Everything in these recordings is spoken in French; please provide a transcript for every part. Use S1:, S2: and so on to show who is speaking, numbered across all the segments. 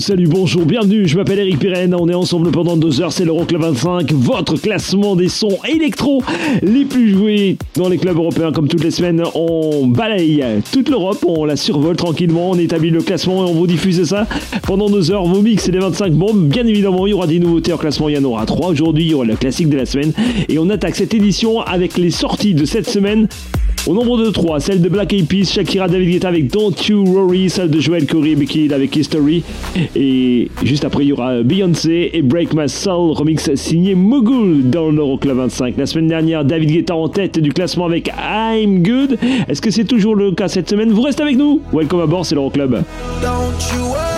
S1: Salut, bonjour, bienvenue, je m'appelle Eric Pirenne, on est ensemble pendant deux heures, c'est l'Euroclub 25, votre classement des sons électro les plus joués dans les clubs européens comme toutes les semaines, on balaye toute l'Europe, on la survole tranquillement, on établit le classement et on vous diffuse ça pendant deux heures, vos mix et les 25 bombes, bien évidemment il y aura des nouveautés en classement, il y en aura trois, aujourd'hui il y aura le classique de la semaine et on attaque cette édition avec les sorties de cette semaine au nombre de 3, celle de Black Eyed Peas, Shakira David Guetta avec Don't You Worry, celle de Joel Corey et Becky avec History. Et juste après, il y aura Beyoncé et Break My Soul, remix signé Mogul dans l'Euroclub 25. La semaine dernière, David Guetta en tête du classement avec I'm Good. Est-ce que c'est toujours le cas cette semaine? Vous restez avec nous Welcome à bord, c'est l'Euroclub.
S2: Don't you.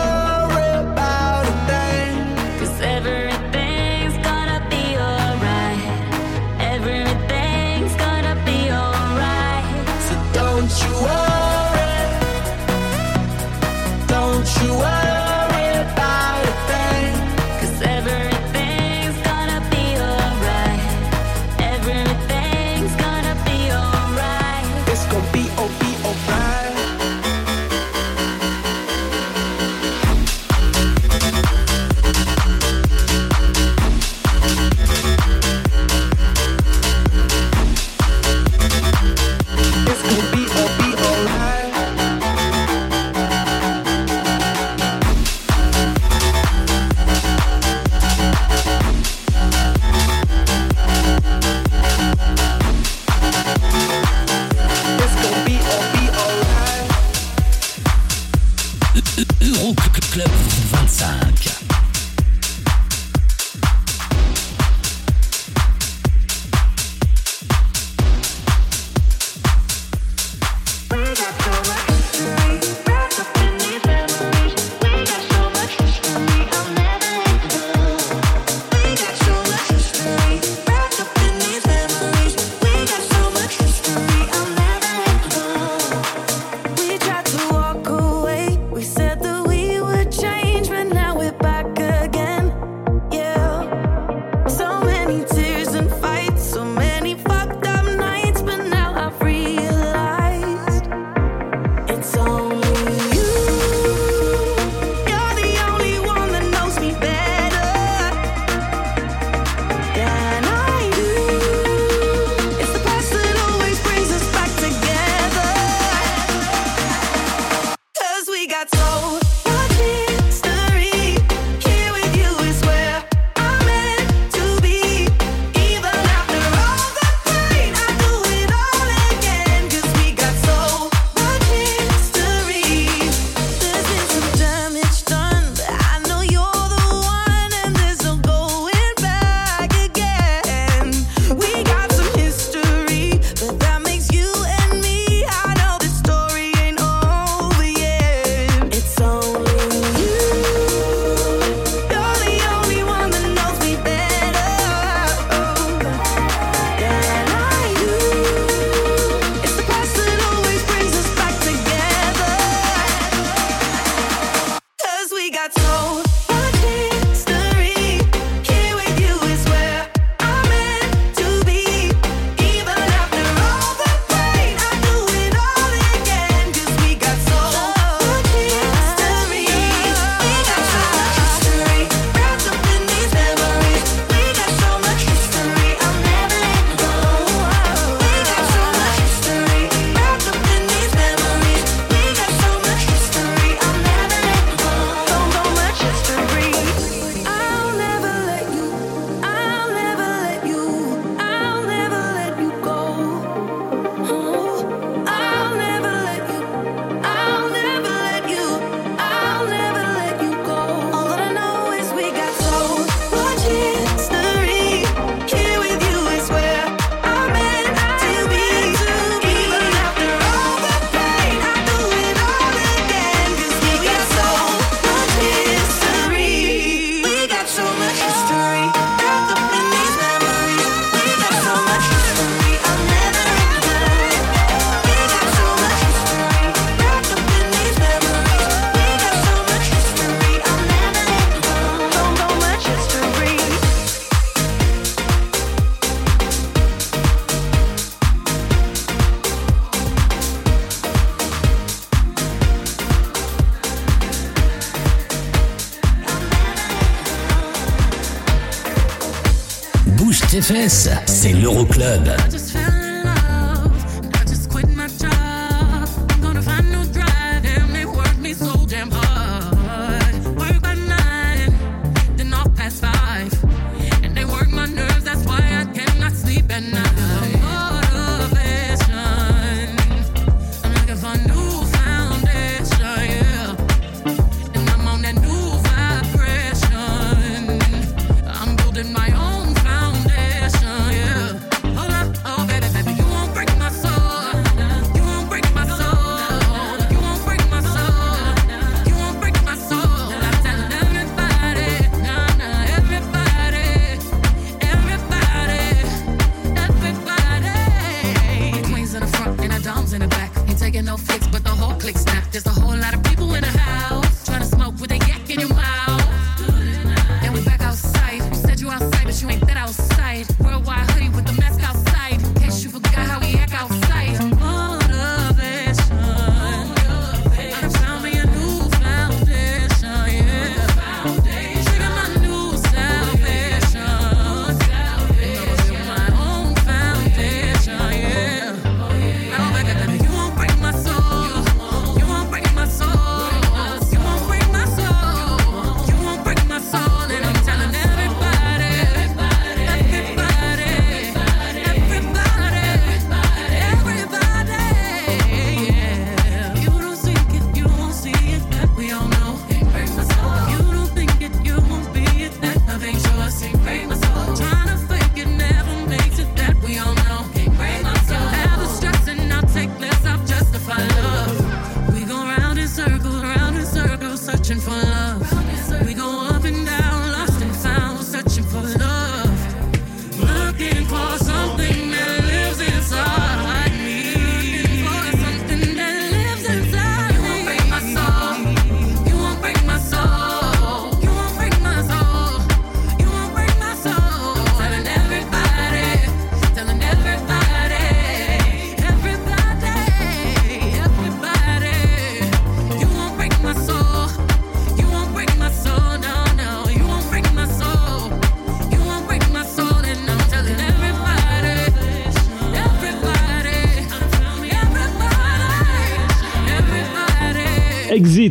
S3: C'est l'Euroclub.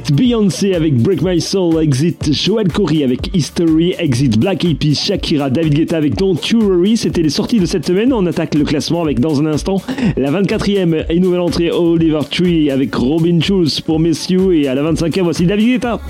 S1: Exit Beyoncé avec Break My Soul, Exit Joel Corey avec History, Exit Black Eyed Shakira, David Guetta avec Don't You Worry. C'était les sorties de cette semaine. On attaque le classement avec dans un instant la 24e et nouvelle entrée Oliver Tree avec Robin Schulz pour Miss You et à la 25e voici David Guetta.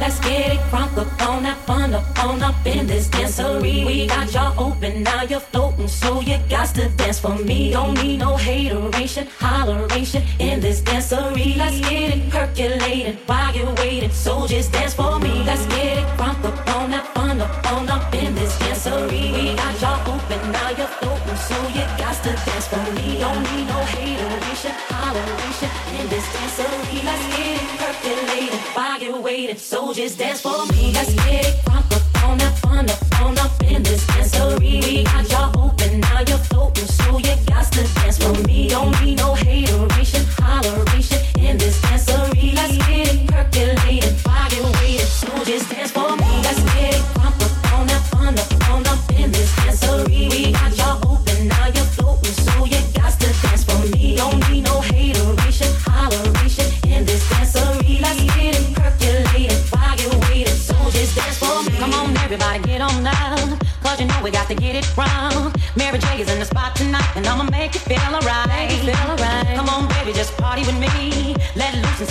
S4: Crunk up on that fun up on up in this dancery. We got y'all open, now you're floating, so you got to dance for me. Don't need no hateration, holleration in this dancery. Let's get it percolated while you're waiting, so just dance for me. Let's get it crunk up on that fun up on up in this dancery. We got y'all open, now you're floating, so you got to dance for me. Don't need no hateration, holleration in this dancery. Let's get it percolated while you're waiting, so just dance for me. Let's get it crunk up on that fun up on up in this dancery. We got y'all Don't need no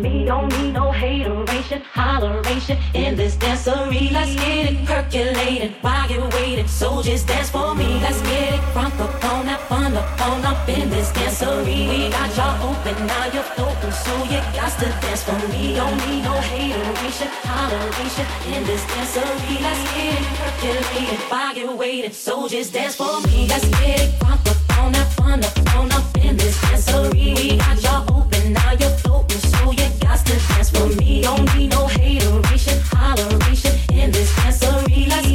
S4: Me. Don't need no hateration, holleration in this dancery. Let's get it percolated while you're waiting. So just dance for me. Let's get it crunk up on that fun up on up in this dancery. We got y'all open, now you're floating. So you got to dance for me. Don't need no hateration, holleration in this dancery. Let's get it percolated while you're waiting. So just dance for me. Let's get it crunk up on that fun up on up in this dancery. We got y'all open, now you're. Me. Don't need no hateration, holleration in this dancery.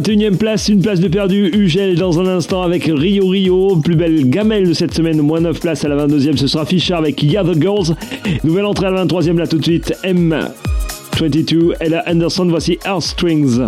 S5: 21ème place, une place de perdu. Ugel dans un instant avec Rio Rio. Plus belle gamelle de cette semaine, moins 9 places à la 22ème. Ce sera Fischer avec Ya The Girls. Nouvelle entrée à la 23ème là tout de suite. M22, Ella Anderson. Voici
S6: Earth
S7: Strings.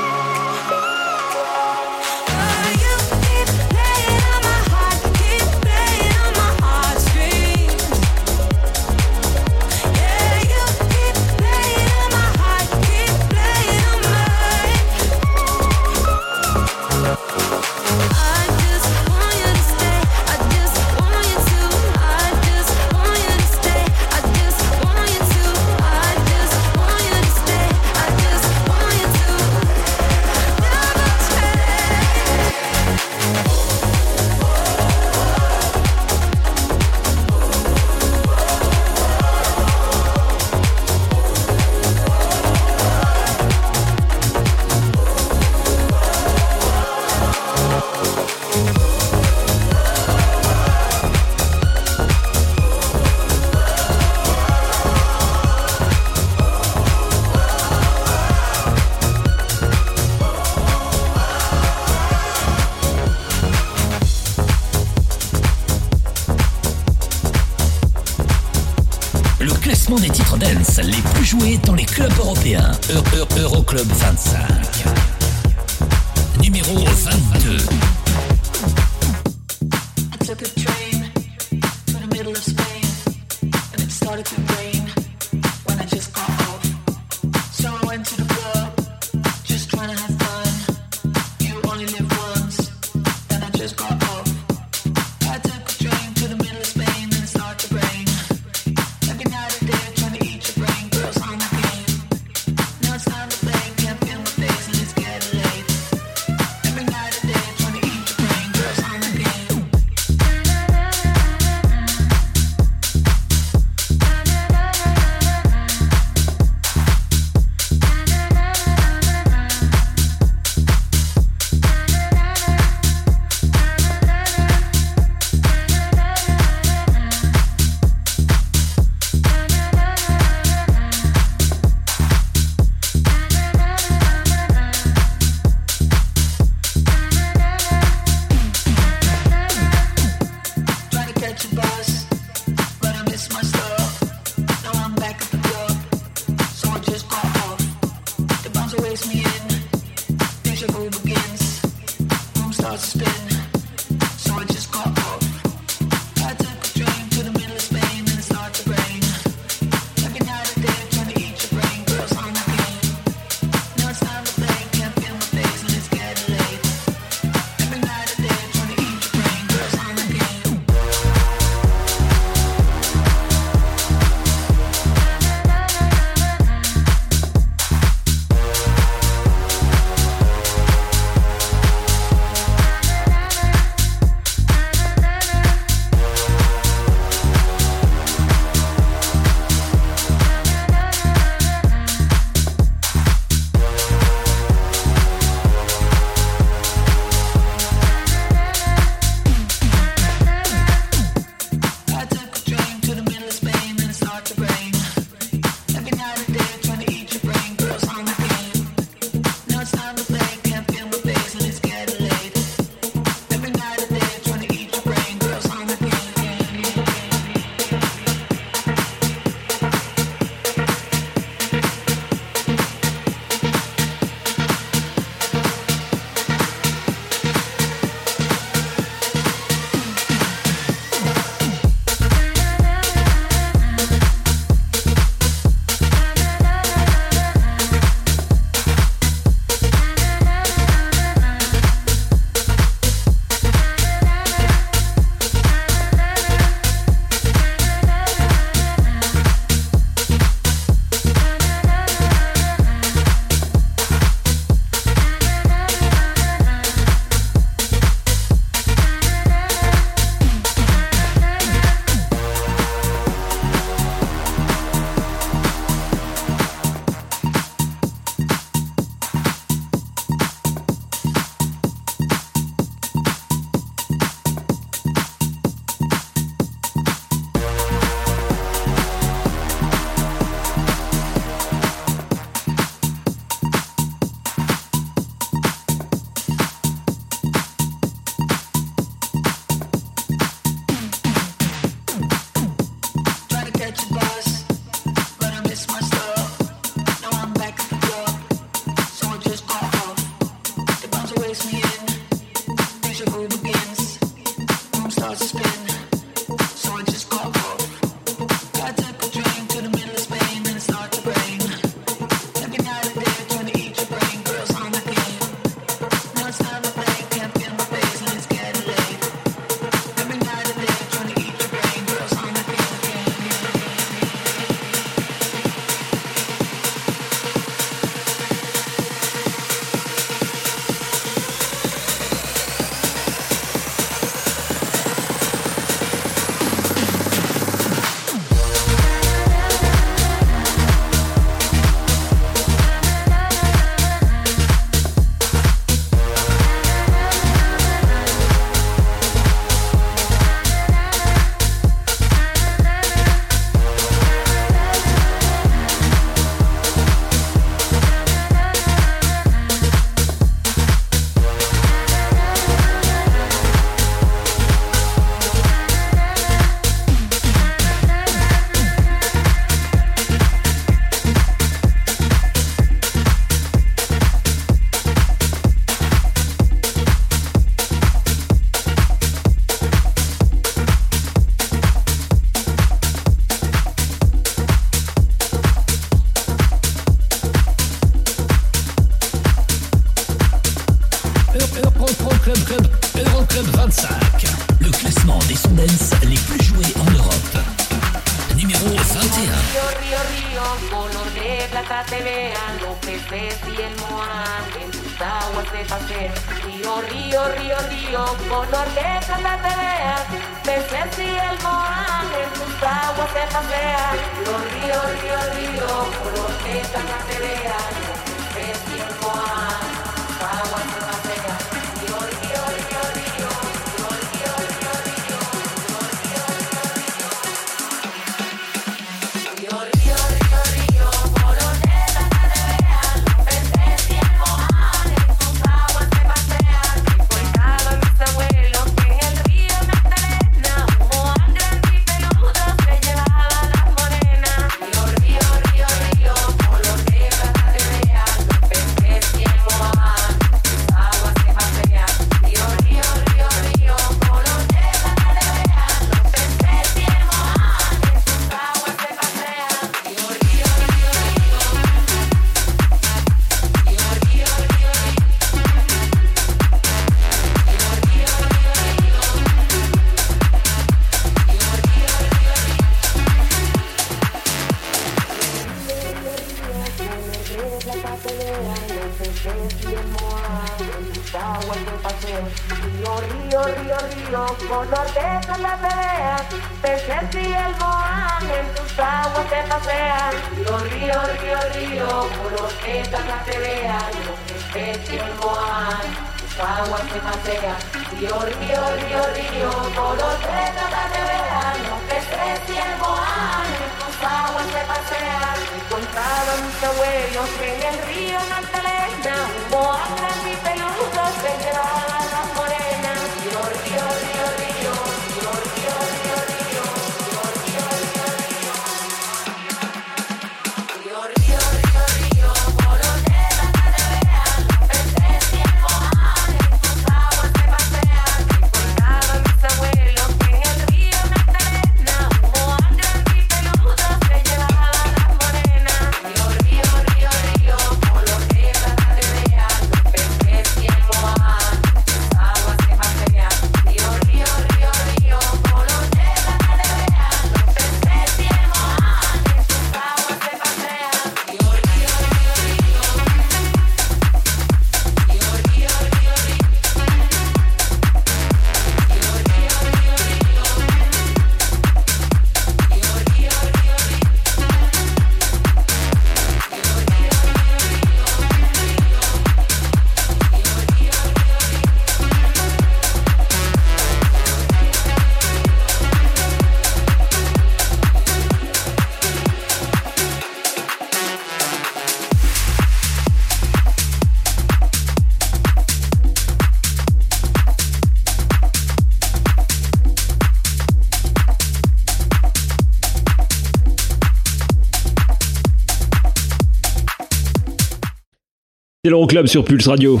S7: l'Euroclub sur Pulse Radio.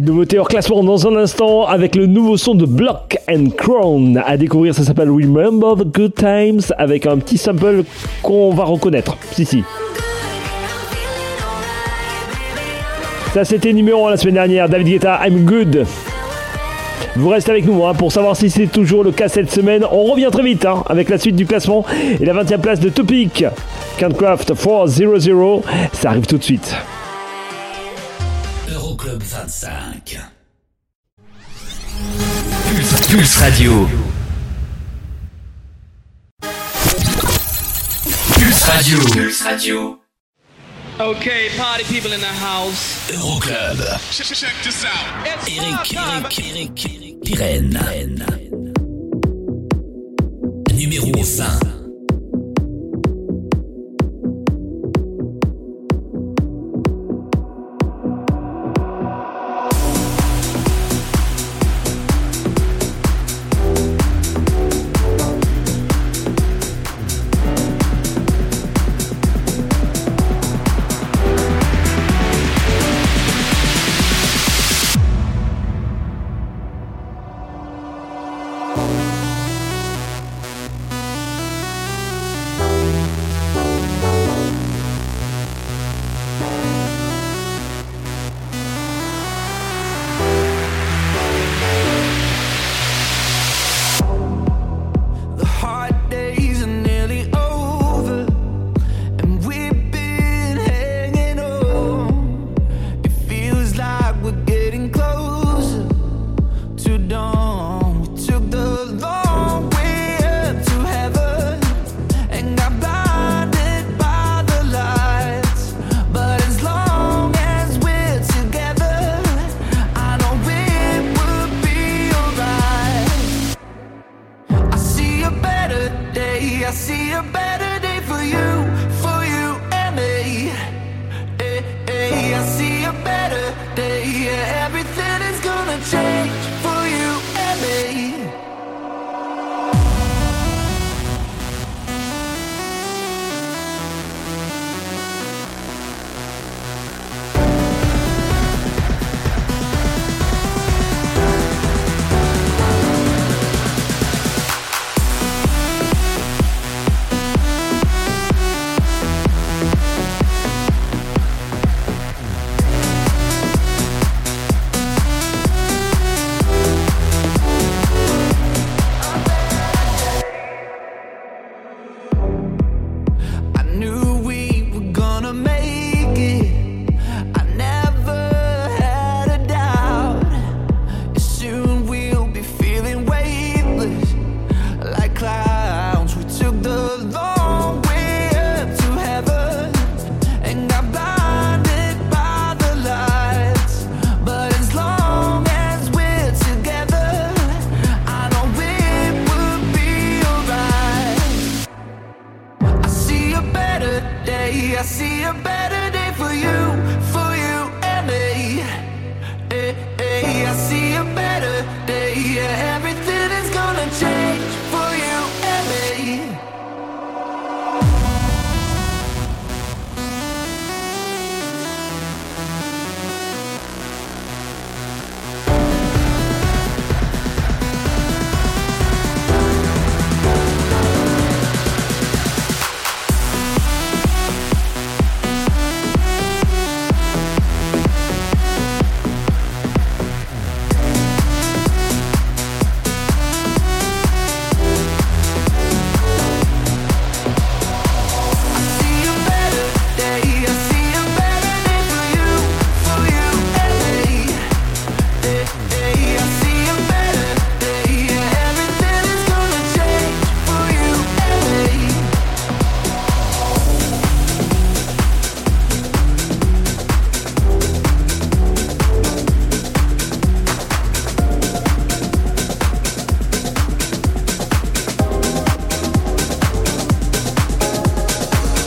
S7: Nouveauté hors classement dans un instant avec le nouveau son de Block and Crown. À découvrir, ça s'appelle Remember the Good Times avec un petit sample qu'on va reconnaître. Si, si. Ça, c'était numéro 1 la semaine dernière. David Guetta, I'm good. Vous restez avec nous hein, pour savoir si c'est toujours le cas cette semaine. On revient très vite hein, avec la suite du classement et la 20e place de Topic. Cantcraft 400, ça arrive tout de suite.
S8: Euroclub 25. Pulse, Radio. Pulse Radio. Pulse Radio.
S9: Okay, party people in the house.
S8: Euroclub.
S9: Check, check this
S8: Numéro 20.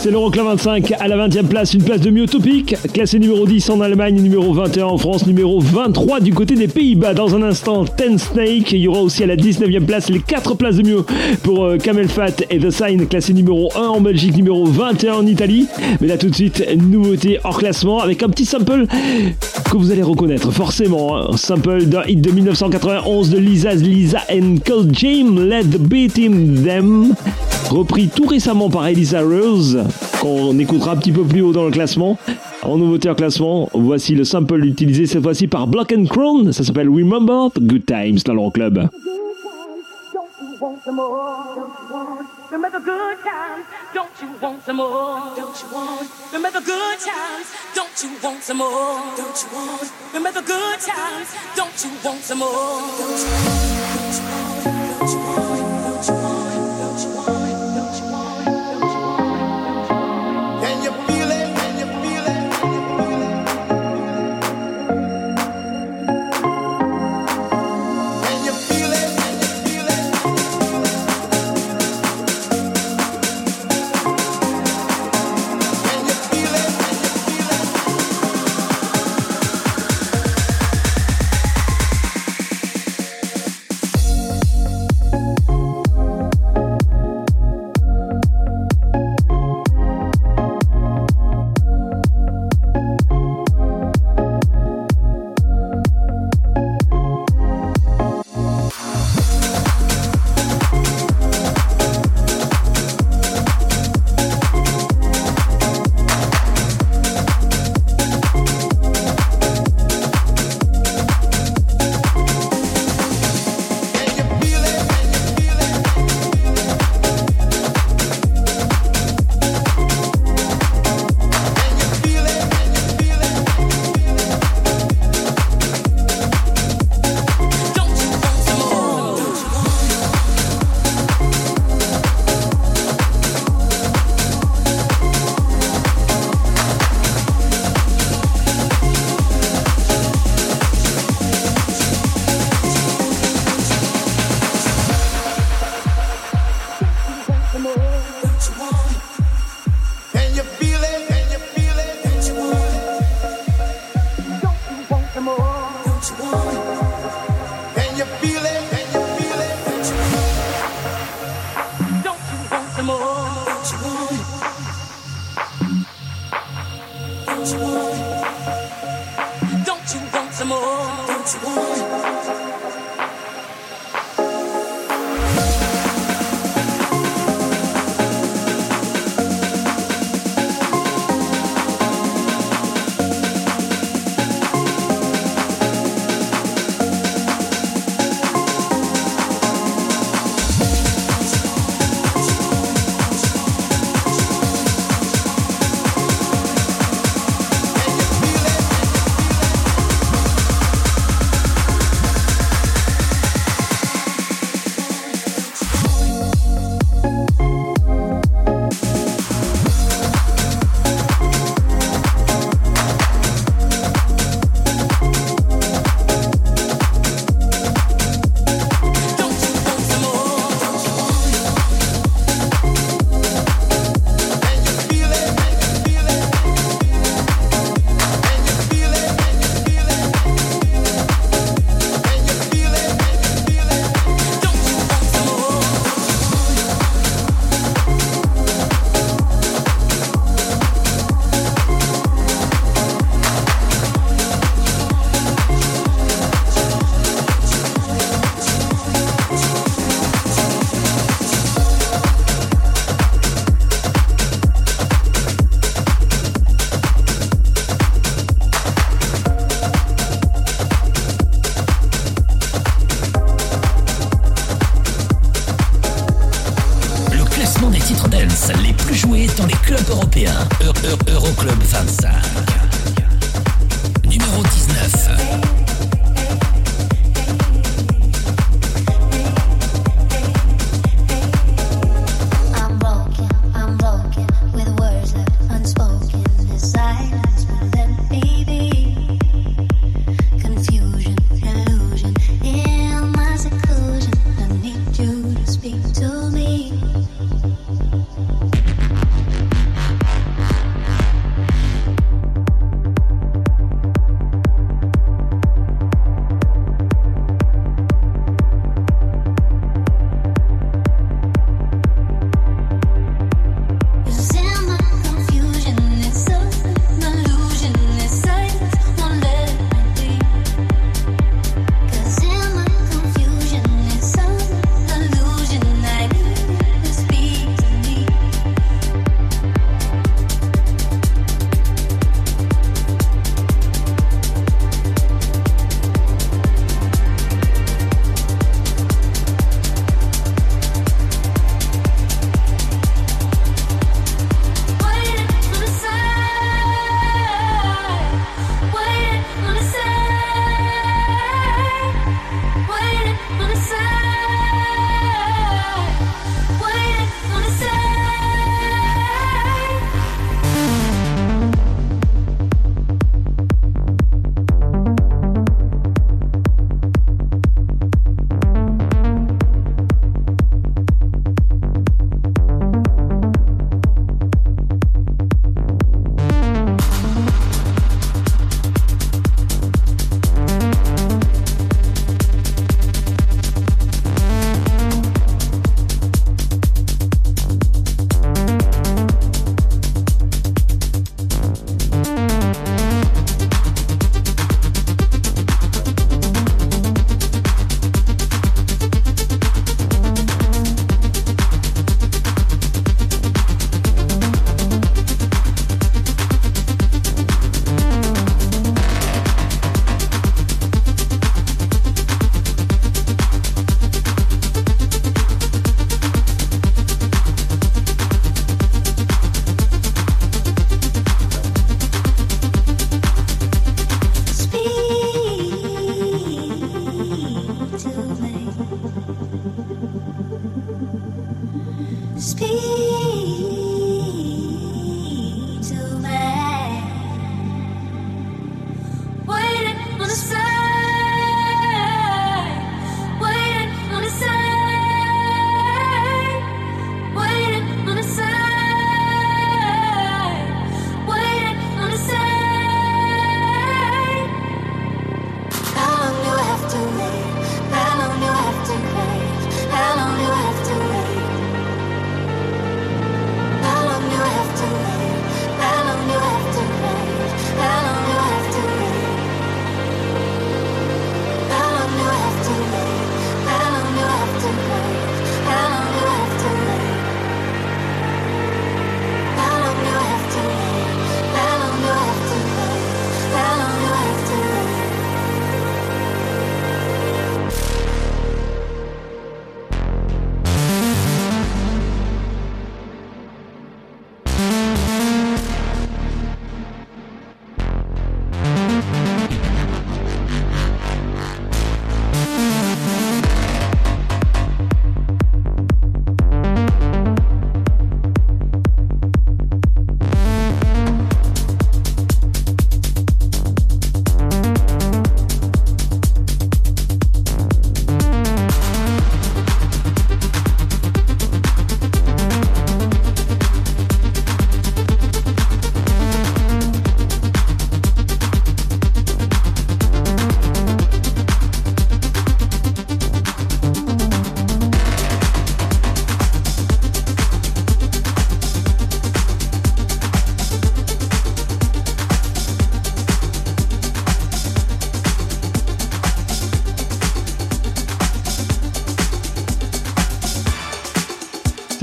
S1: C'est l'Euroclub 25 à la 20e place, une place de Myotopic, classé numéro 10 en Allemagne, numéro 21 en France, numéro 23 du côté des Pays-Bas. Dans un instant, Ten Snake. Il y aura aussi à la 19e place les 4 places de mieux pour euh, Camel Fat et The Sign, classé numéro 1 en Belgique, numéro 21 en Italie. Mais là tout de suite, nouveauté hors classement avec un petit sample que vous allez reconnaître forcément. hein. Un sample d'un hit de 1991 de Lisa Lisa and Cold James, Let the Beat in Them. Repris tout récemment par Elisa Rose, qu'on écoutera un petit peu plus haut dans le classement. En nouveauté en classement, voici le sample utilisé cette fois-ci par Block and Crown. Ça s'appelle Remember the Good Times dans
S10: want? Don't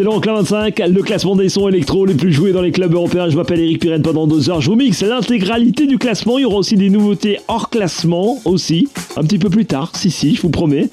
S1: C'est l'Euroclub 25, le classement des sons électro les plus joués dans les clubs européens. Je m'appelle Eric Pirenne pendant deux heures. Je vous mixe l'intégralité du classement. Il y aura aussi des nouveautés hors classement aussi. Un petit peu plus tard, si si, je vous promets.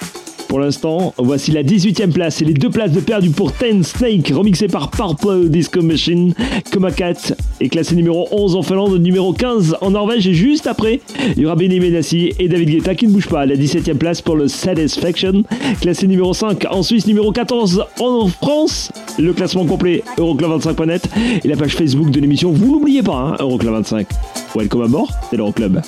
S1: Pour l'instant, voici la 18e place et les deux places de perdu pour Ten Snake, remixé par Purple Disco Machine. Coma Cat est classé numéro 11 en Finlande, numéro 15 en Norvège et juste après, il y aura Benny Benassi et David Guetta qui ne bougent pas. La 17e place pour le Satisfaction, classé numéro 5 en Suisse, numéro 14 en France. Le classement complet Euroclub25.net et la page Facebook de l'émission, vous n'oubliez pas, hein, Euroclub 25. Welcome à bord, c'est l'Euroclub.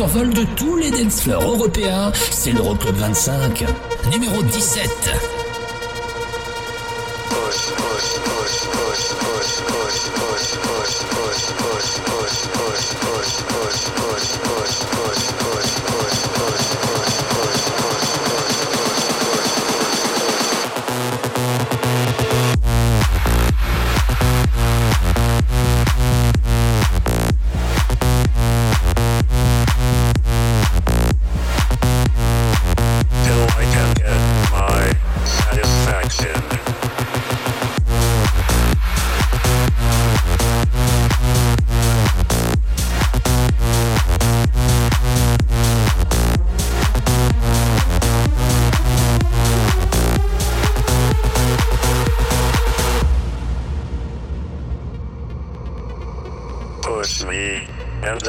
S8: Survol de tous les dance européens, c'est l'Euroclub 25, numéro 17.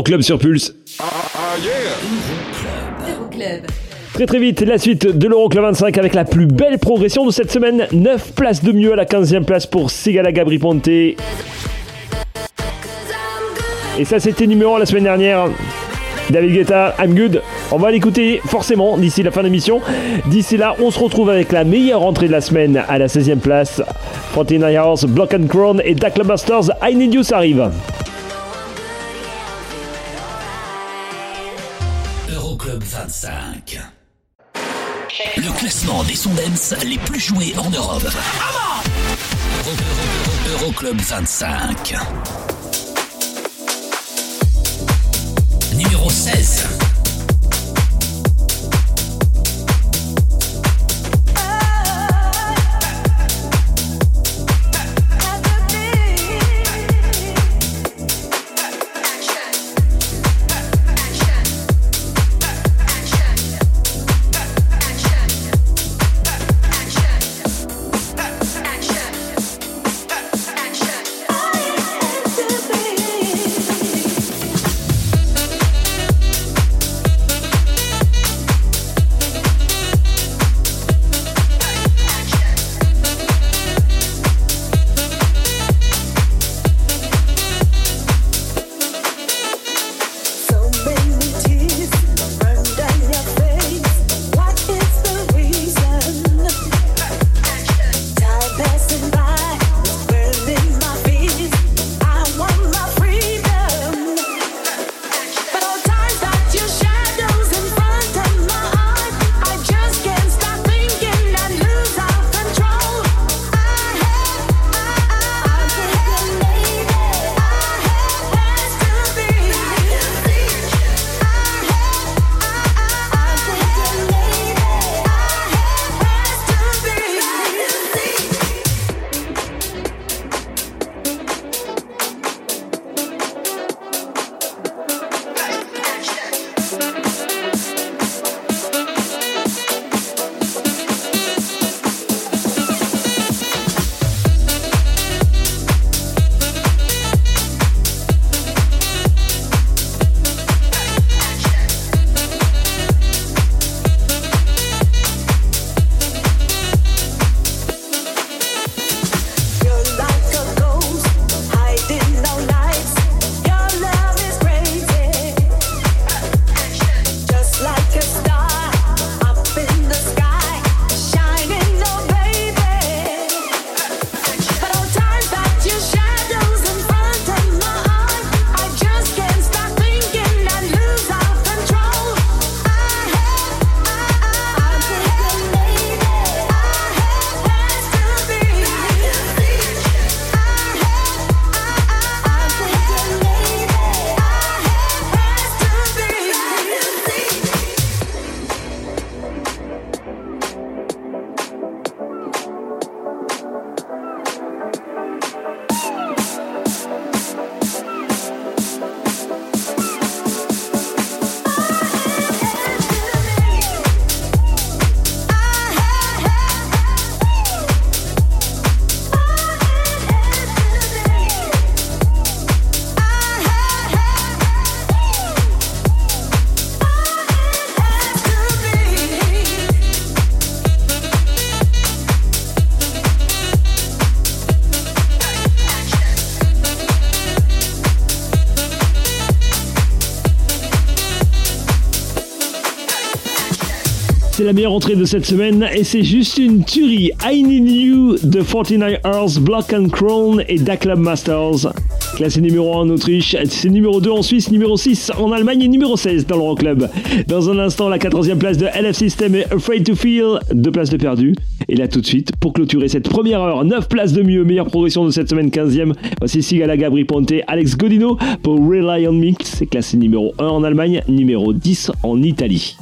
S1: L'Euroclub sur Pulse.
S5: Euroclub.
S1: Très très vite, la suite de l'Euroclub 25 avec la plus belle progression de cette semaine. 9 places de mieux à la 15e place pour Sigala Gabri Ponte. Et ça, c'était numéro 1 la semaine dernière. David Guetta, I'm good. On va l'écouter forcément d'ici la fin de l'émission. D'ici là, on se retrouve avec la meilleure entrée de la semaine à la 16e place. 49 Hours, Block and Crown et Dakla Masters, I Need You, ça arrive.
S8: 25. Le classement des sons dance les plus joués en Europe. Euro- Euro- Euroclub 25. Numéro 16.
S5: la meilleure entrée de cette semaine et c'est juste une tuerie. I Need You de 49 Hours, Block and Crown et Da Club Masters. Classé numéro 1 en Autriche, c'est numéro 2 en Suisse, numéro 6 en Allemagne et numéro 16 dans l'Euroclub. Club. Dans un instant, la 14e place de LF System et Afraid to Feel, deux places de perdu. Et là tout de suite, pour clôturer cette première heure, 9 places de mieux, meilleure progression de cette semaine 15e, voici Sigala Gabri Ponte, Alex Godino pour Rely on Mix, c'est classé numéro 1 en Allemagne, numéro 10 en Italie.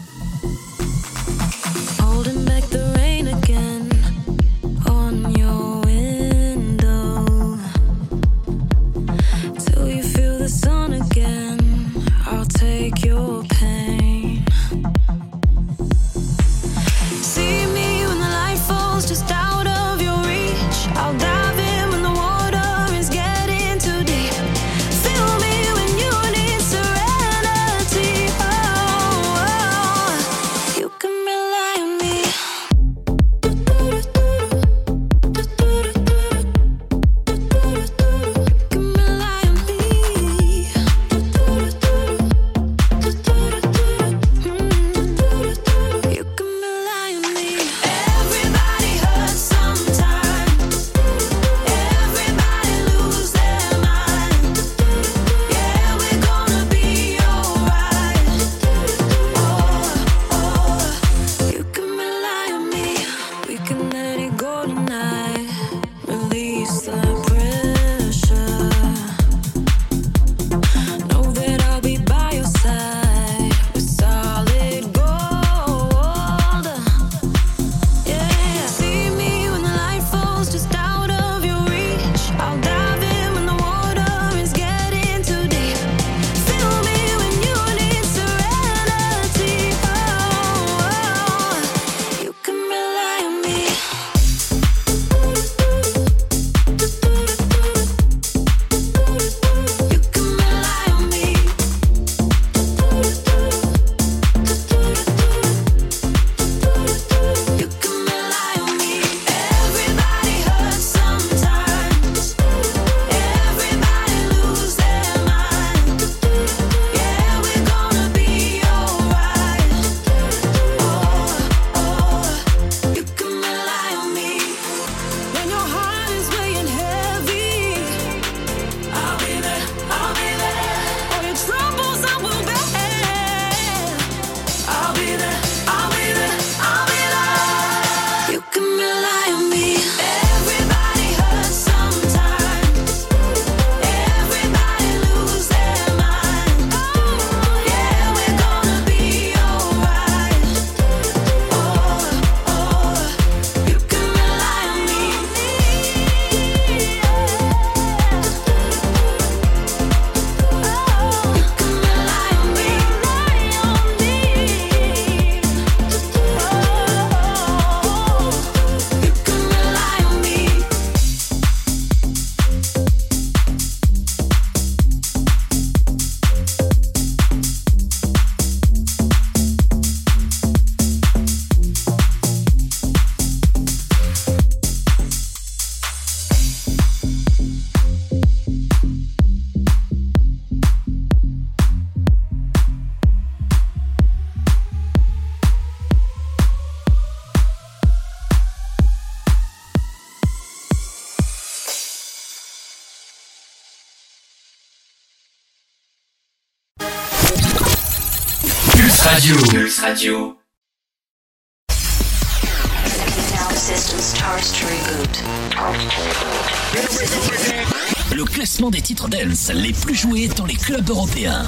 S11: les plus joués dans les clubs européens.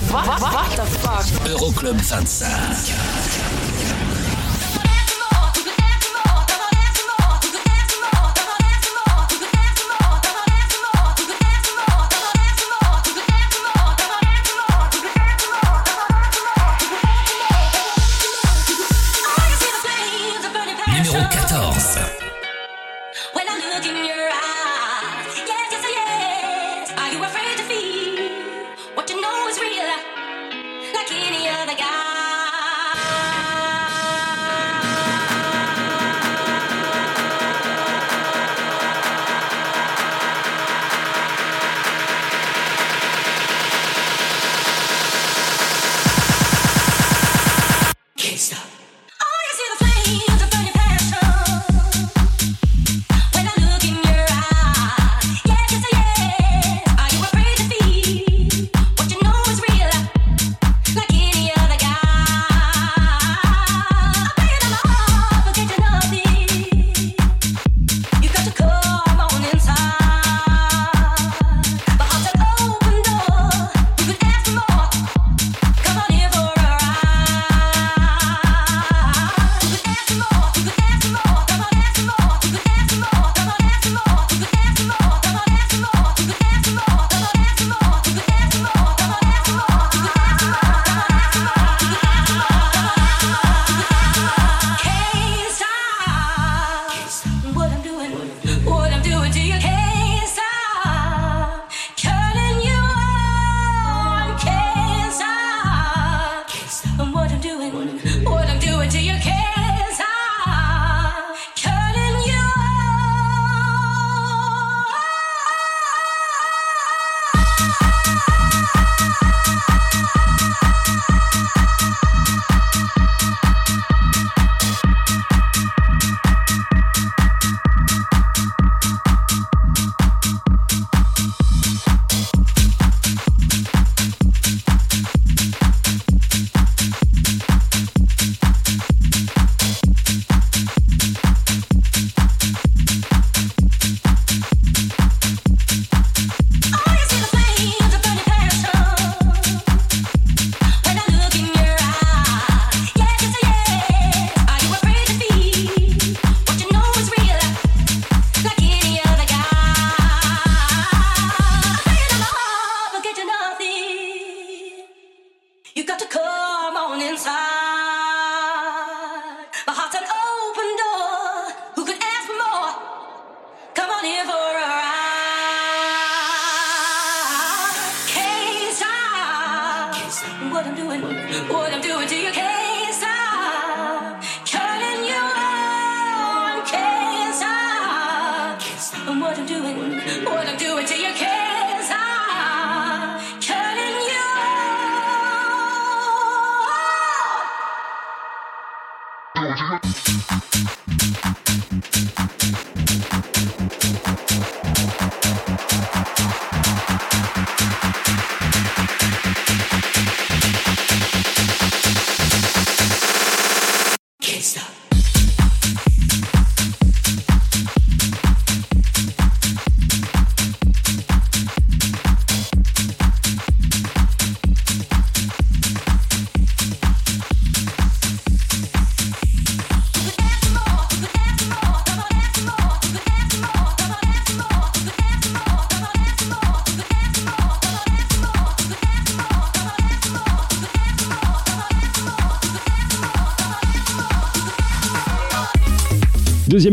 S11: Euroclub 25.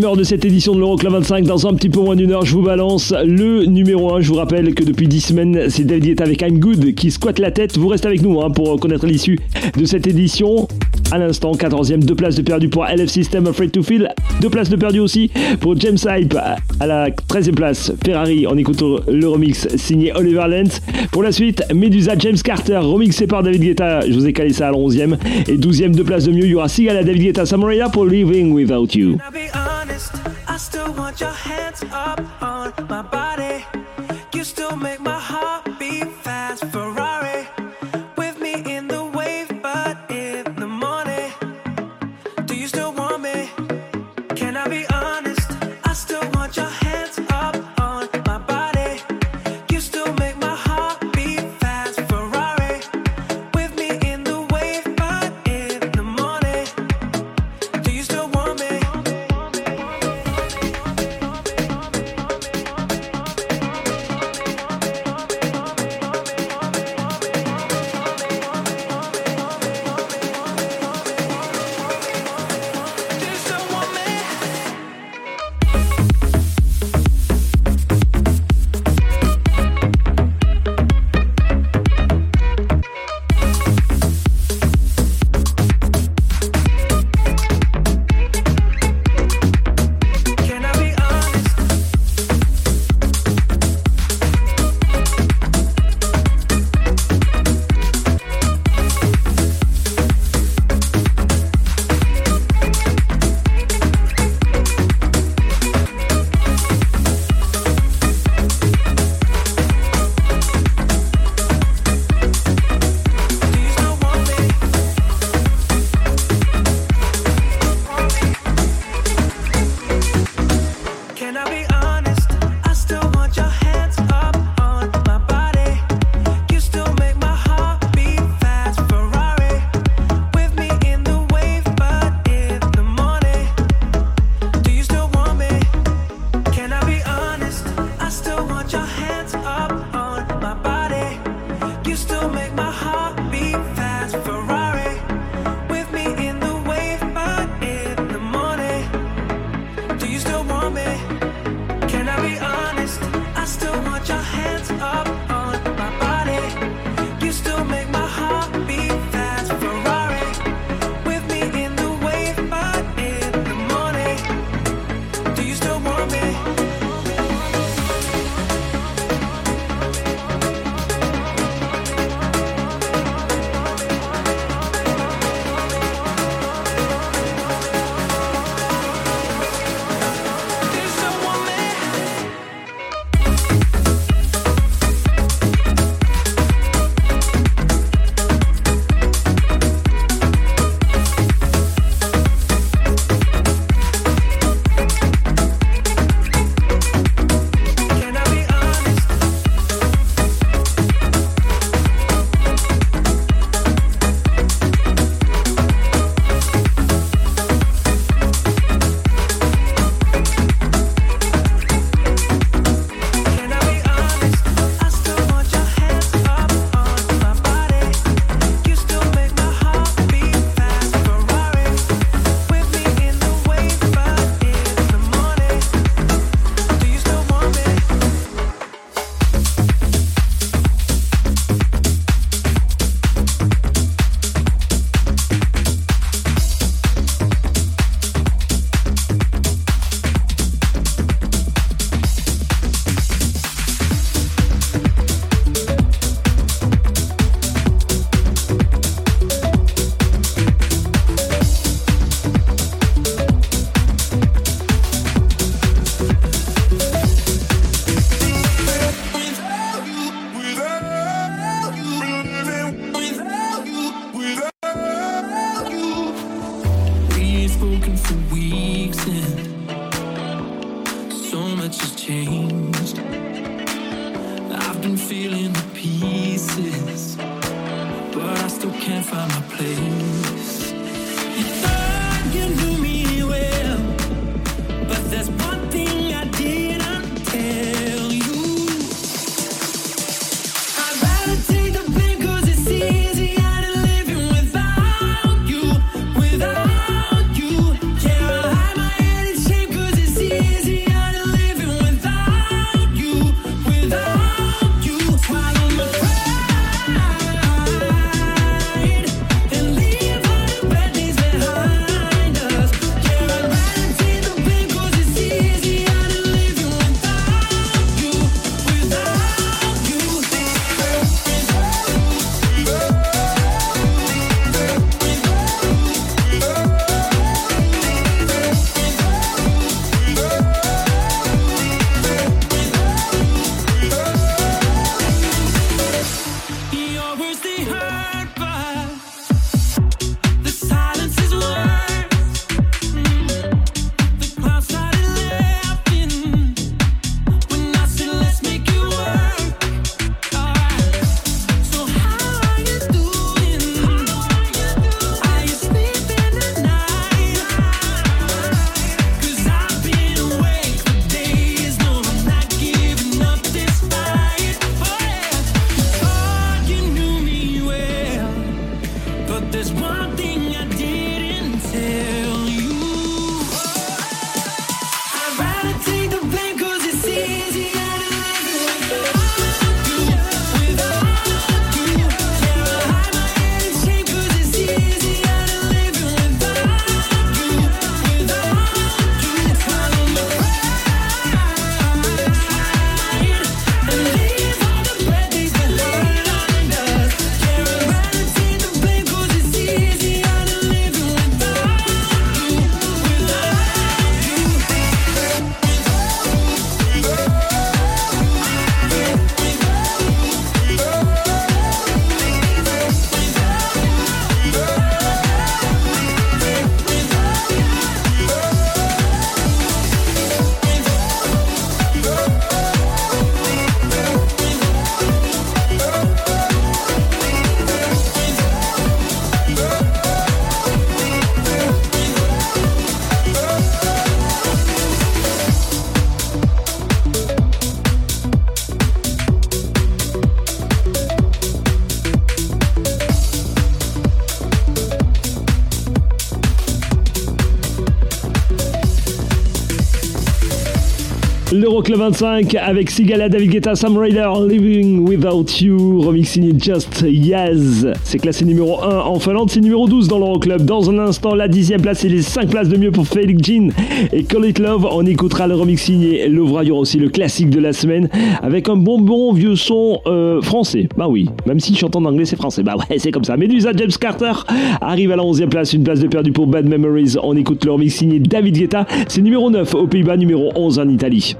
S1: Heure de cette édition de l'Euroclub 25. Dans un petit peu moins d'une heure, je vous balance le numéro 1. Je vous rappelle que depuis 10 semaines, c'est David Guetta avec I'm Good qui squatte la tête. Vous restez avec nous hein, pour connaître l'issue de cette édition. À l'instant, 14e, deux places de perdu pour LF System Afraid to Feel. Deux places de perdu aussi pour James Hype à la 13e place. Ferrari en écoutant le remix signé Oliver Lentz. Pour la suite, Medusa James Carter remixé par David Guetta. Je vous ai calé ça à la 11e. Et 12e, deux places de mieux. Il y aura Sigala David Guetta Samaraya pour Living Without You.
S12: Still want your hands up on my body. You still make my heart
S13: le 25 avec Sigala, David Guetta, Sam Raider, Living Without You, remix signé Just Yaz. C'est classé numéro 1 en Finlande, c'est numéro 12 dans l'Euroclub. Dans un instant, la dixième place et les 5 places de mieux pour Felix Jean et Call It Love. On écoutera le remix signé Lovra. Il y aura aussi le classique de la semaine avec un bon bon vieux son euh, français. Bah oui, même si je chante en anglais, c'est français. Bah ouais, c'est comme ça. Medusa James Carter arrive à la 11e place, une place de perdu pour Bad Memories. On écoute le remix signé David Guetta. C'est numéro 9 aux Pays-Bas, numéro 11 en Italie.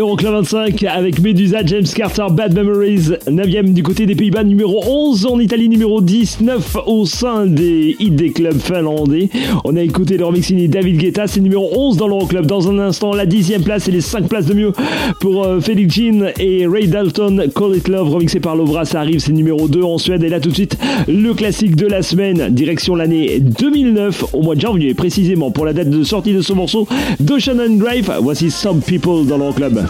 S1: L'Euroclub 25 avec Medusa, James Carter, Bad Memories, 9ème du côté des Pays-Bas, numéro 11 en Italie, numéro 10, 9 au sein des hits des clubs finlandais. On a écouté le remix signé David Guetta, c'est numéro 11 dans l'Euroclub. Dans un instant, la 10ème place et les 5 places de mieux pour euh, Felix Jean et Ray Dalton, Call It Love, remixé par Lovra, ça arrive, c'est numéro 2 en Suède. Et là tout de suite, le classique de la semaine, direction l'année 2009, au mois de janvier précisément, pour la date de sortie de ce morceau d'Ocean and Grave. Voici Some People dans l'Euroclub.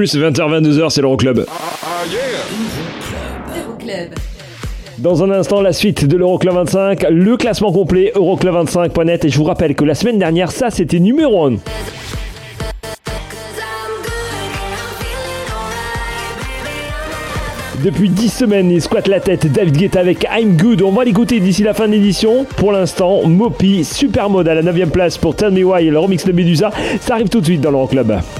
S1: Plus, 20h-22h, c'est l'Euroclub.
S8: Euroclub.
S1: Dans un instant, la suite de l'Euroclub 25, le classement complet euroclub25.net. Et je vous rappelle que la semaine dernière, ça c'était numéro 1. Depuis 10 semaines, il squatte la tête David Guetta avec I'm Good. On va l'écouter d'ici la fin de l'édition. Pour l'instant, Mopi, Supermode à la 9ème place pour Tell Me Why et le remix de Medusa. Ça arrive tout de suite dans l'Euroclub.
S14: Euroclub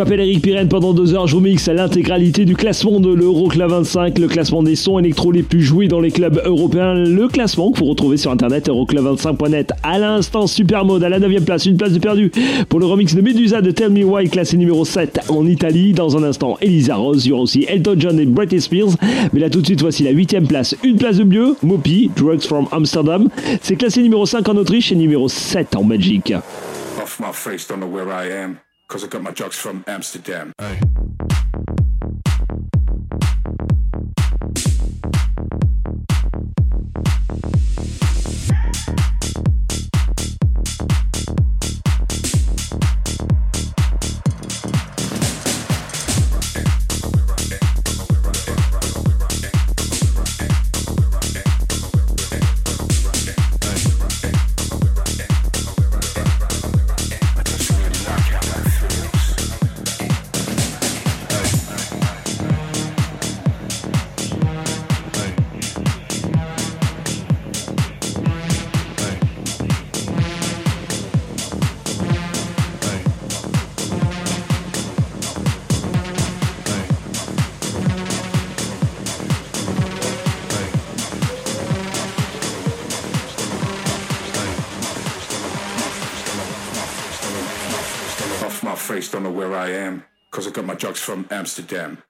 S1: M'appelle Eric Pirenne, pendant deux heures je vous l'intégralité du classement de l'Euroclub 25, le classement des sons électro les plus joués dans les clubs européens, le classement que vous retrouvez sur internet euroclub25.net. À l'instant, Super Mode à la 9 place, une place de perdu pour le remix de Medusa de Tell Me Why, classé numéro 7 en Italie. Dans un instant, Elisa Rose, il y aura aussi Elton John et Britney Spears. Mais là tout de suite, voici la 8 place, une place de mieux, Mopi, Drugs from Amsterdam. C'est classé numéro 5 en Autriche et numéro 7 en Belgique.
S15: Off my face, don't know where I am. Cause I got my drugs from Amsterdam. Off am. Cause I got my drugs from Amsterdam.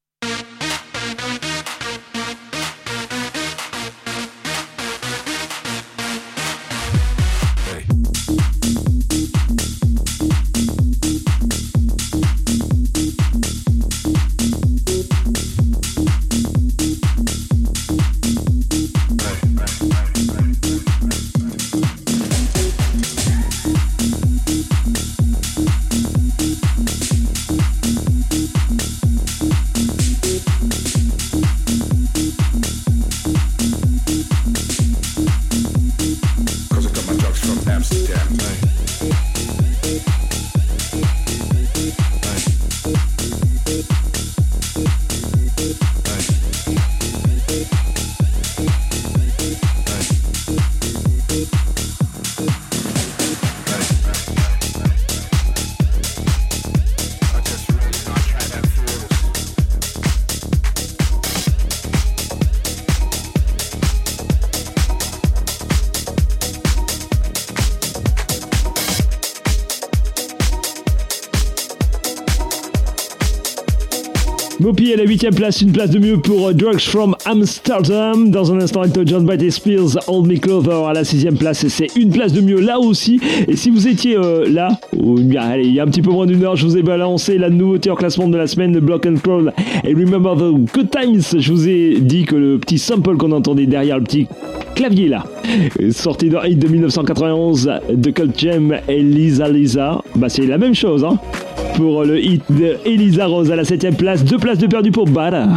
S1: 8 place, une place de mieux pour euh, Drugs from Amsterdam. Dans un instant, Elton John Britney Spears, Hold Me Clover à la 6 place. C'est une place de mieux là aussi. Et si vous étiez euh, là, oh, allez, il y a un petit peu moins d'une heure, je vous ai balancé la nouveauté en classement de la semaine de Block and Crawl et Remember the Good Times. Je vous ai dit que le petit sample qu'on entendait derrière le petit clavier là, sorti d'un hit de 1991 de Cult Gem et Lisa Lisa, bah c'est la même chose hein. Pour le hit de Elisa Rose à la 7ème place, deux places de perdu pour Bada.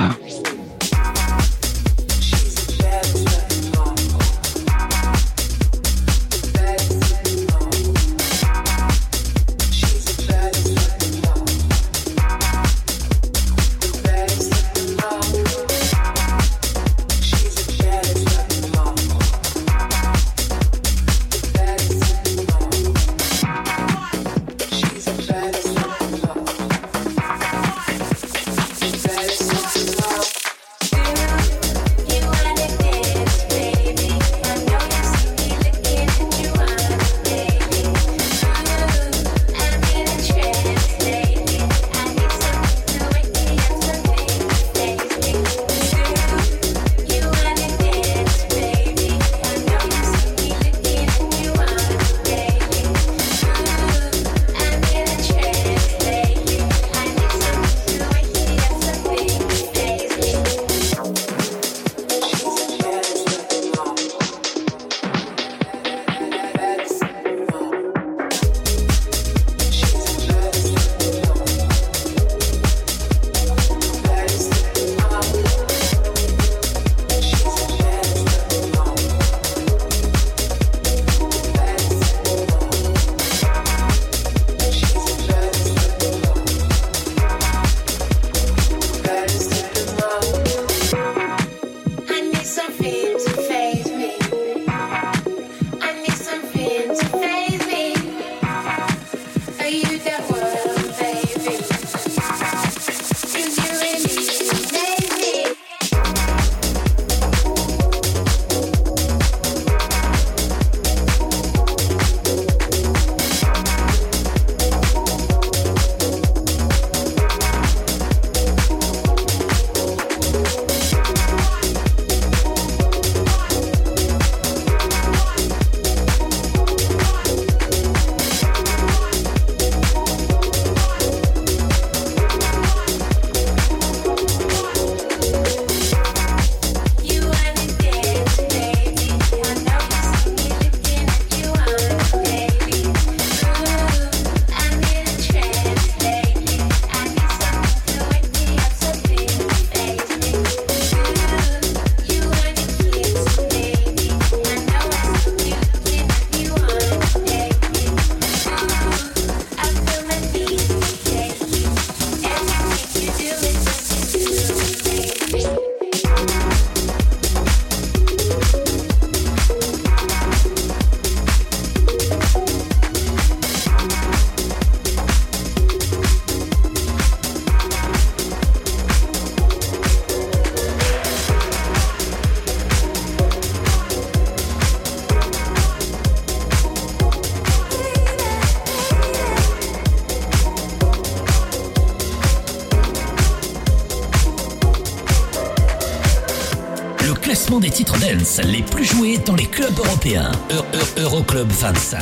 S11: Les plus joués dans les clubs européens. Eu- Eu- Euroclub 25.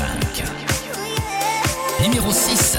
S11: Numéro 6.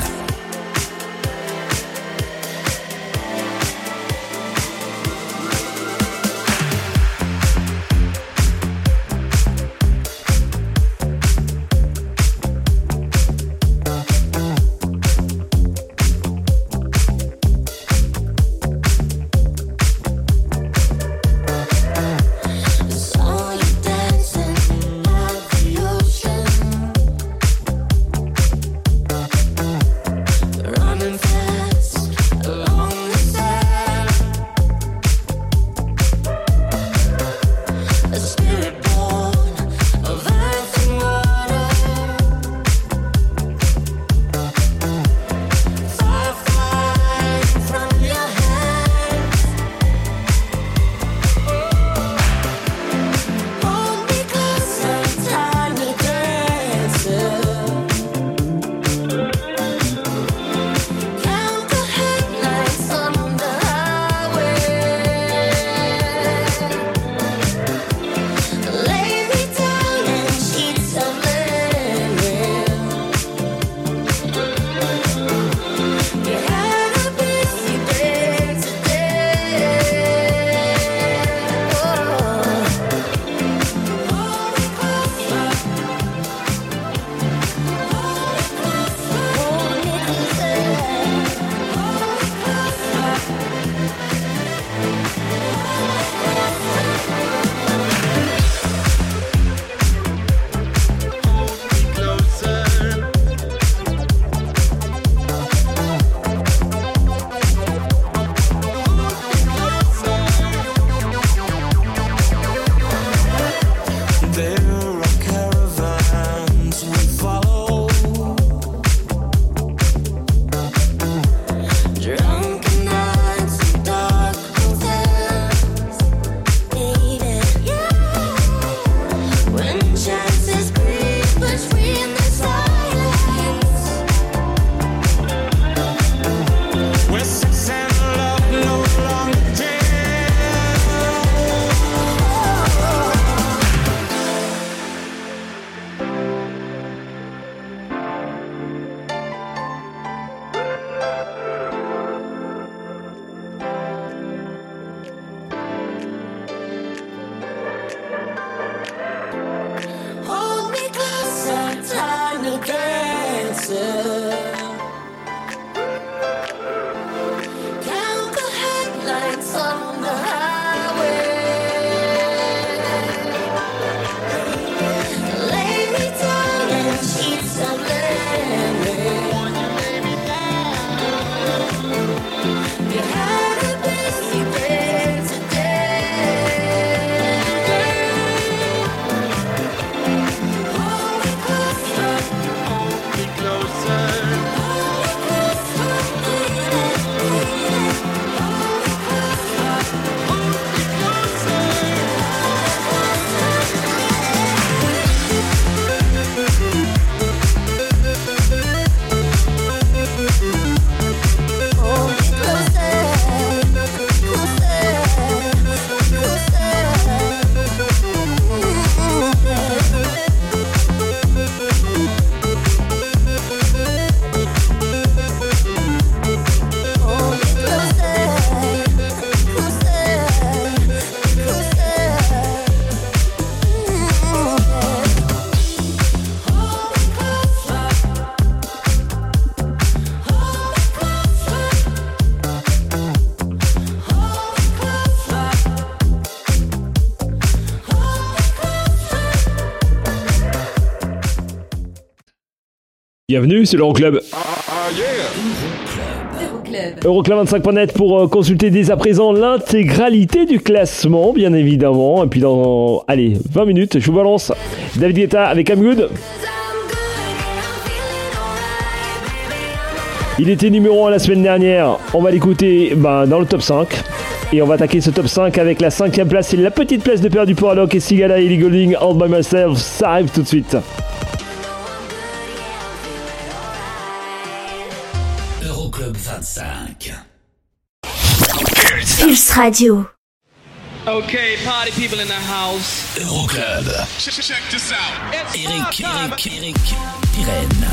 S1: Bienvenue, c'est l'Euroclub. Euroclub25.net pour euh, consulter dès à présent l'intégralité du classement, bien évidemment. Et puis dans, allez, 20 minutes, je vous balance David Guetta avec I'm Good. Il était numéro 1 la semaine dernière. On va l'écouter ben, dans le top 5. Et on va attaquer ce top 5 avec la cinquième place. C'est la petite place de perdu pour Alok et Sigala et Ellie Goulding, All By Myself. Ça arrive tout de suite.
S11: 25.
S16: Pulse Radio.
S9: Okay, party people in the house.
S3: Euroclub.
S9: Check, check this out. It's
S3: Eric,
S9: summertime.
S3: Eric, Eric, Pirenne.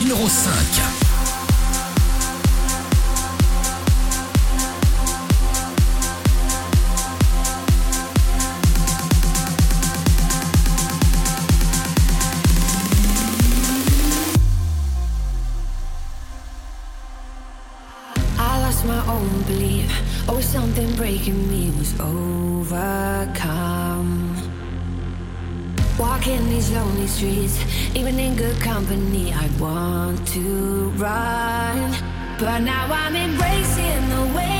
S3: Numéro 5.
S11: Something breaking me was overcome. Walking these lonely streets, even in good company, I want to run. But now I'm embracing the way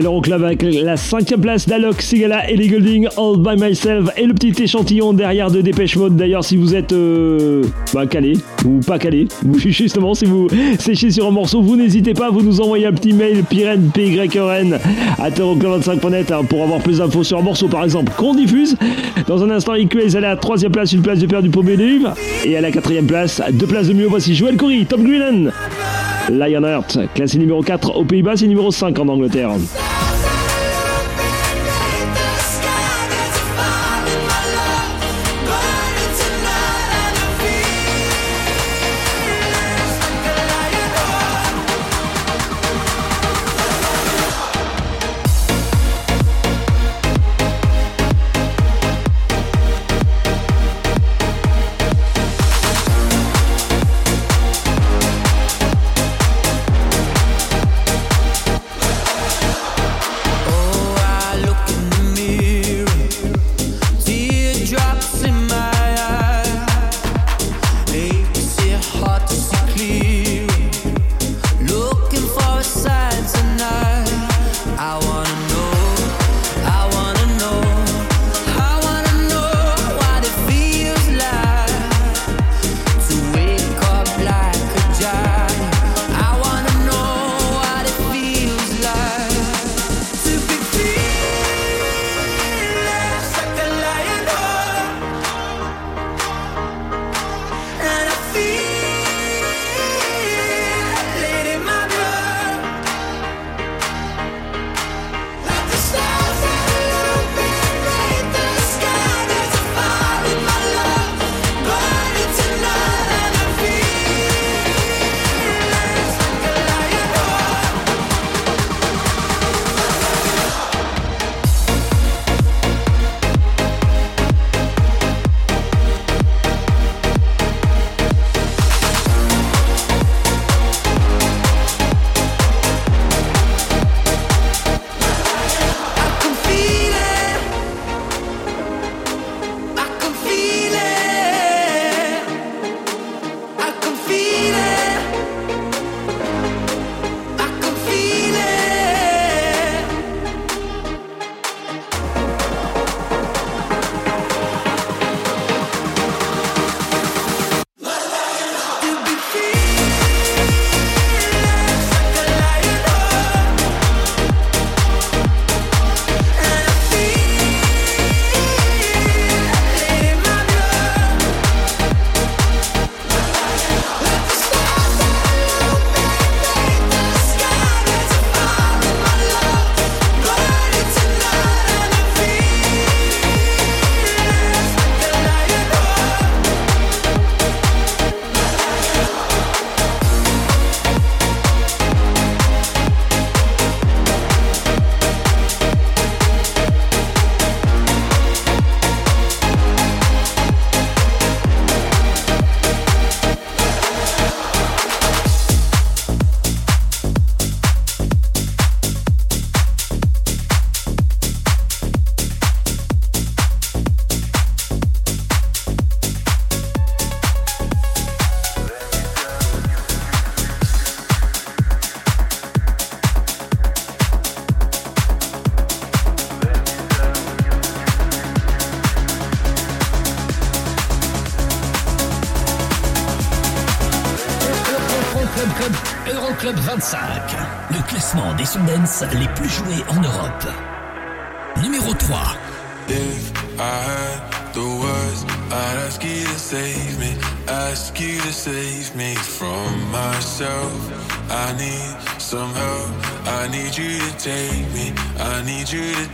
S1: C'est l'Euroclub avec la cinquième place d'Alok, Sigala et les Golding, All By Myself et le petit échantillon derrière de Dépêche Mode. D'ailleurs, si vous êtes euh, bah, calé ou pas calé, ou justement si vous séchez sur un morceau, vous n'hésitez pas, vous nous envoyez un petit mail pyren, p y n à euroclub25.net hein, pour avoir plus d'infos sur un morceau par exemple qu'on diffuse. Dans un instant, est à la troisième place, une place de perdu pour Bélive et à la quatrième place, deux places de mieux. Voici Joël Corey, Tom Greenan. Lionheart, classé numéro 4 aux Pays-Bas, c'est numéro 5 en Angleterre.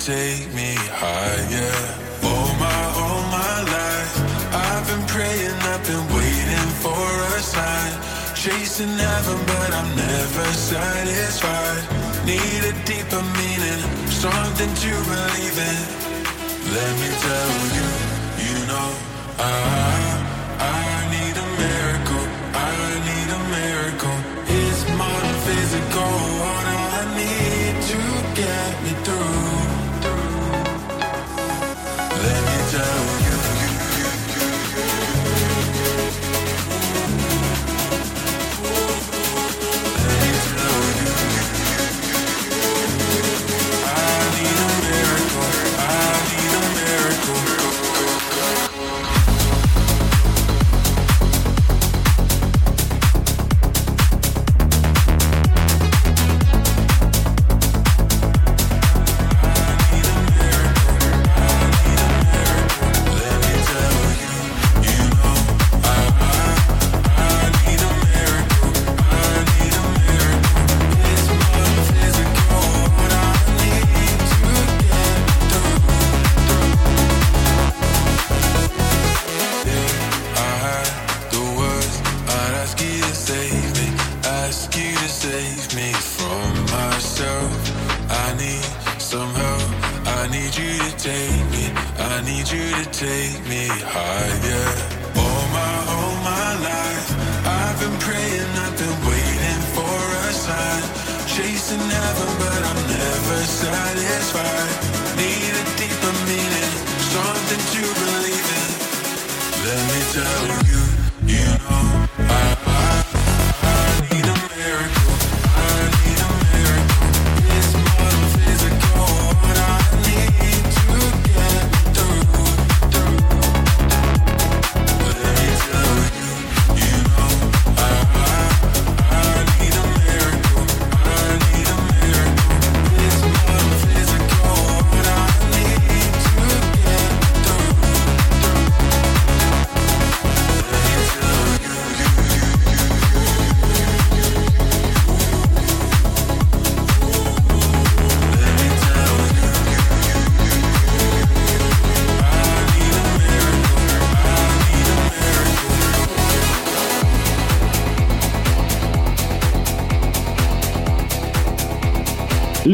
S13: take me higher. All my, all my life, I've been praying, I've been waiting for a sign. Chasing heaven, but I'm never satisfied. Need a deeper meaning, something to believe in. Let me tell you, you know I.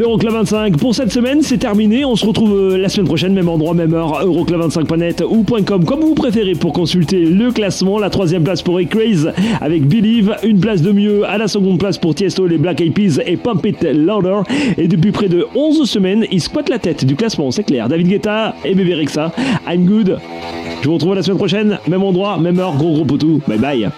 S1: Euroclub 25 pour cette semaine, c'est terminé. On se retrouve euh, la semaine prochaine, même endroit, même heure, euroclub25.net ou .com, comme vous préférez, pour consulter le classement. La troisième place pour Ecraze avec Believe, une place de mieux à la seconde place pour Tiesto, les Black Eyed Peas et Pump It Louder. Et depuis près de 11 semaines, ils squattent la tête du classement, c'est clair. David Guetta et Bébé Rexa, I'm Good. Je vous retrouve la semaine prochaine, même endroit, même heure, gros gros potou. Bye bye.